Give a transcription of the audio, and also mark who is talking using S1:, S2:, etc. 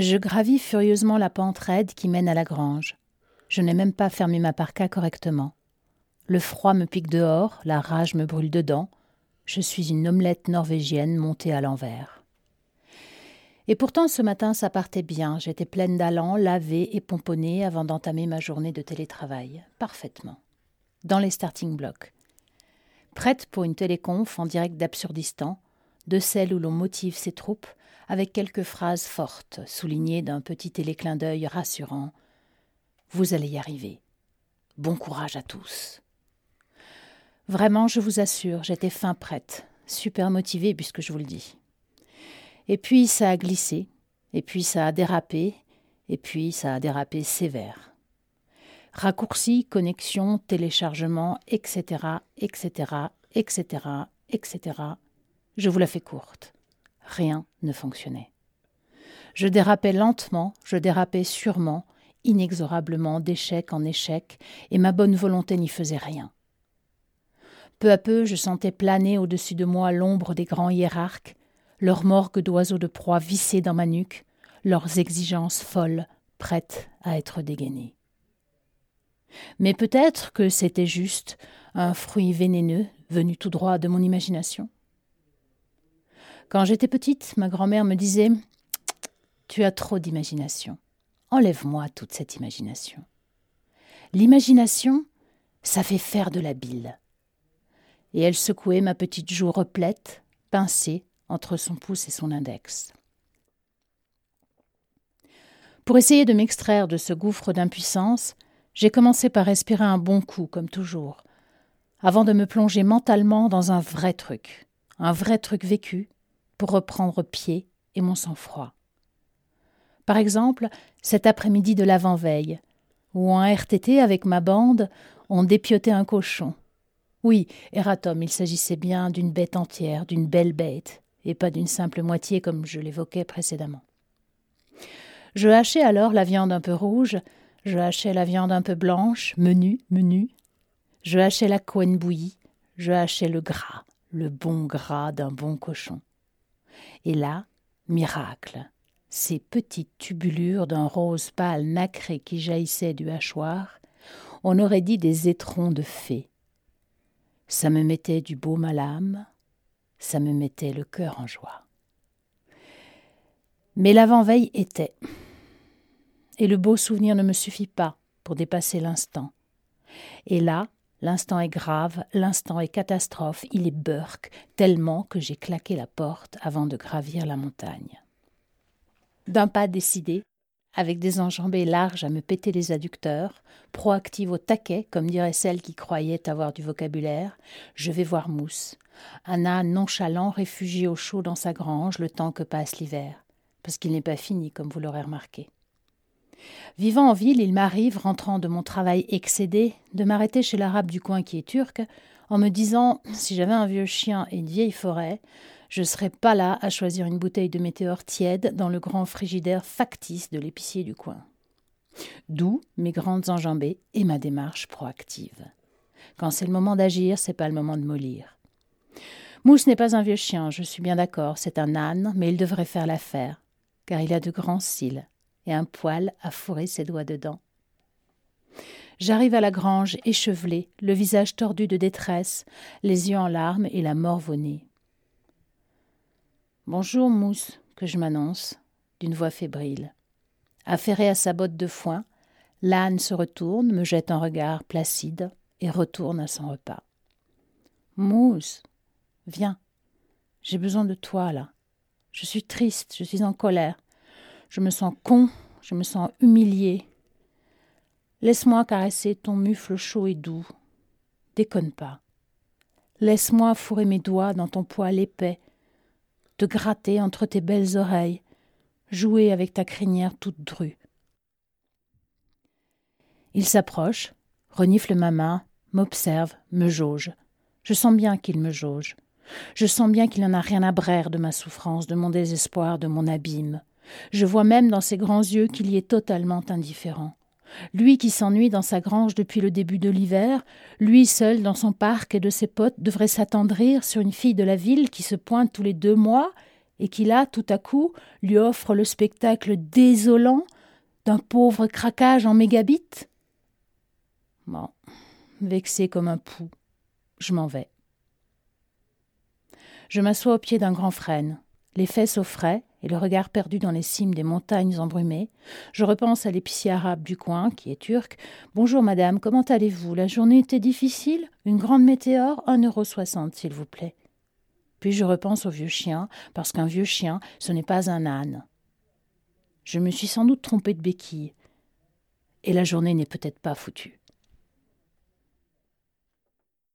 S1: Je gravis furieusement la pente raide qui mène à la grange. Je n'ai même pas fermé ma parka correctement. Le froid me pique dehors, la rage me brûle dedans. Je suis une omelette norvégienne montée à l'envers. Et pourtant, ce matin, ça partait bien. J'étais pleine d'allant, lavée et pomponnée avant d'entamer ma journée de télétravail. Parfaitement. Dans les starting blocks. Prête pour une téléconf en direct d'Absurdistan, de celle où l'on motive ses troupes avec quelques phrases fortes, soulignées d'un petit téléclin d'œil rassurant. Vous allez y arriver. Bon courage à tous. Vraiment, je vous assure, j'étais fin prête, super motivée puisque je vous le dis. Et puis ça a glissé, et puis ça a dérapé, et puis ça a dérapé sévère. Raccourci, connexion, téléchargement, etc., etc., etc., etc. Je vous la fais courte. Rien ne fonctionnait. Je dérapais lentement, je dérapais sûrement, inexorablement, d'échec en échec, et ma bonne volonté n'y faisait rien. Peu à peu, je sentais planer au-dessus de moi l'ombre des grands hiérarques, leurs morgues d'oiseaux de proie vissées dans ma nuque, leurs exigences folles, prêtes à être dégainées. Mais peut-être que c'était juste un fruit vénéneux venu tout droit de mon imagination. Quand j'étais petite, ma grand-mère me disait Tu as trop d'imagination. Enlève-moi toute cette imagination. L'imagination, ça fait faire de la bile et elle secouait ma petite joue replète, pincée entre son pouce et son index. Pour essayer de m'extraire de ce gouffre d'impuissance, j'ai commencé par respirer un bon coup, comme toujours, avant de me plonger mentalement dans un vrai truc, un vrai truc vécu, pour reprendre pied et mon sang-froid. Par exemple, cet après-midi de l'avant-veille, où en RTT avec ma bande, on dépiotait un cochon, oui, Eratom, il s'agissait bien d'une bête entière, d'une belle bête, et pas d'une simple moitié comme je l'évoquais précédemment. Je hachais alors la viande un peu rouge, je hachais la viande un peu blanche, menu, menu. Je hachais la couenne bouillie, je hachais le gras, le bon gras d'un bon cochon. Et là, miracle, ces petites tubulures d'un rose pâle nacré qui jaillissaient du hachoir, on aurait dit des étrons de fées. Ça me mettait du baume à l'âme, ça me mettait le cœur en joie. Mais l'avant-veille était. Et le beau souvenir ne me suffit pas pour dépasser l'instant. Et là, l'instant est grave, l'instant est catastrophe, il est burk, tellement que j'ai claqué la porte avant de gravir la montagne. D'un pas décidé, avec des enjambées larges à me péter les adducteurs, proactive au taquet, comme dirait celle qui croyait avoir du vocabulaire, je vais voir Mousse, un âne nonchalant réfugié au chaud dans sa grange le temps que passe l'hiver, parce qu'il n'est pas fini, comme vous l'aurez remarqué. Vivant en ville, il m'arrive, rentrant de mon travail excédé, de m'arrêter chez l'arabe du coin qui est turc, en me disant si j'avais un vieux chien et une vieille forêt, je serais pas là à choisir une bouteille de météore tiède dans le grand frigidaire factice de l'épicier du coin. D'où mes grandes enjambées et ma démarche proactive. Quand c'est le moment d'agir, c'est pas le moment de mollir. Mousse n'est pas un vieux chien, je suis bien d'accord, c'est un âne, mais il devrait faire l'affaire, car il a de grands cils et un poil à fourrer ses doigts dedans. J'arrive à la grange échevelée, le visage tordu de détresse, les yeux en larmes et la morve au nez. Bonjour, Mousse, que je m'annonce, d'une voix fébrile. Affairé à sa botte de foin, l'âne se retourne, me jette un regard placide et retourne à son repas. Mousse, viens, j'ai besoin de toi là. Je suis triste, je suis en colère. Je me sens con, je me sens humilié. Laisse-moi caresser ton mufle chaud et doux. Déconne pas. Laisse-moi fourrer mes doigts dans ton poil épais te gratter entre tes belles oreilles, jouer avec ta crinière toute drue. Il s'approche, renifle ma main, m'observe, me jauge. Je sens bien qu'il me jauge. Je sens bien qu'il n'en a rien à braire de ma souffrance, de mon désespoir, de mon abîme. Je vois même dans ses grands yeux qu'il y est totalement indifférent. Lui qui s'ennuie dans sa grange depuis le début de l'hiver, lui seul dans son parc et de ses potes devrait s'attendrir sur une fille de la ville qui se pointe tous les deux mois et qui là, tout à coup, lui offre le spectacle désolant d'un pauvre craquage en mégabits Bon, vexé comme un pou, je m'en vais. Je m'assois au pied d'un grand frêne, les fesses au frais et le regard perdu dans les cimes des montagnes embrumées. Je repense à l'épicier arabe du coin, qui est turc. Bonjour madame, comment allez-vous? La journée était difficile? Une grande météore? Un euro soixante, s'il vous plaît. Puis je repense au vieux chien, parce qu'un vieux chien, ce n'est pas un âne. Je me suis sans doute trompé de béquille. Et la journée n'est peut-être pas foutue.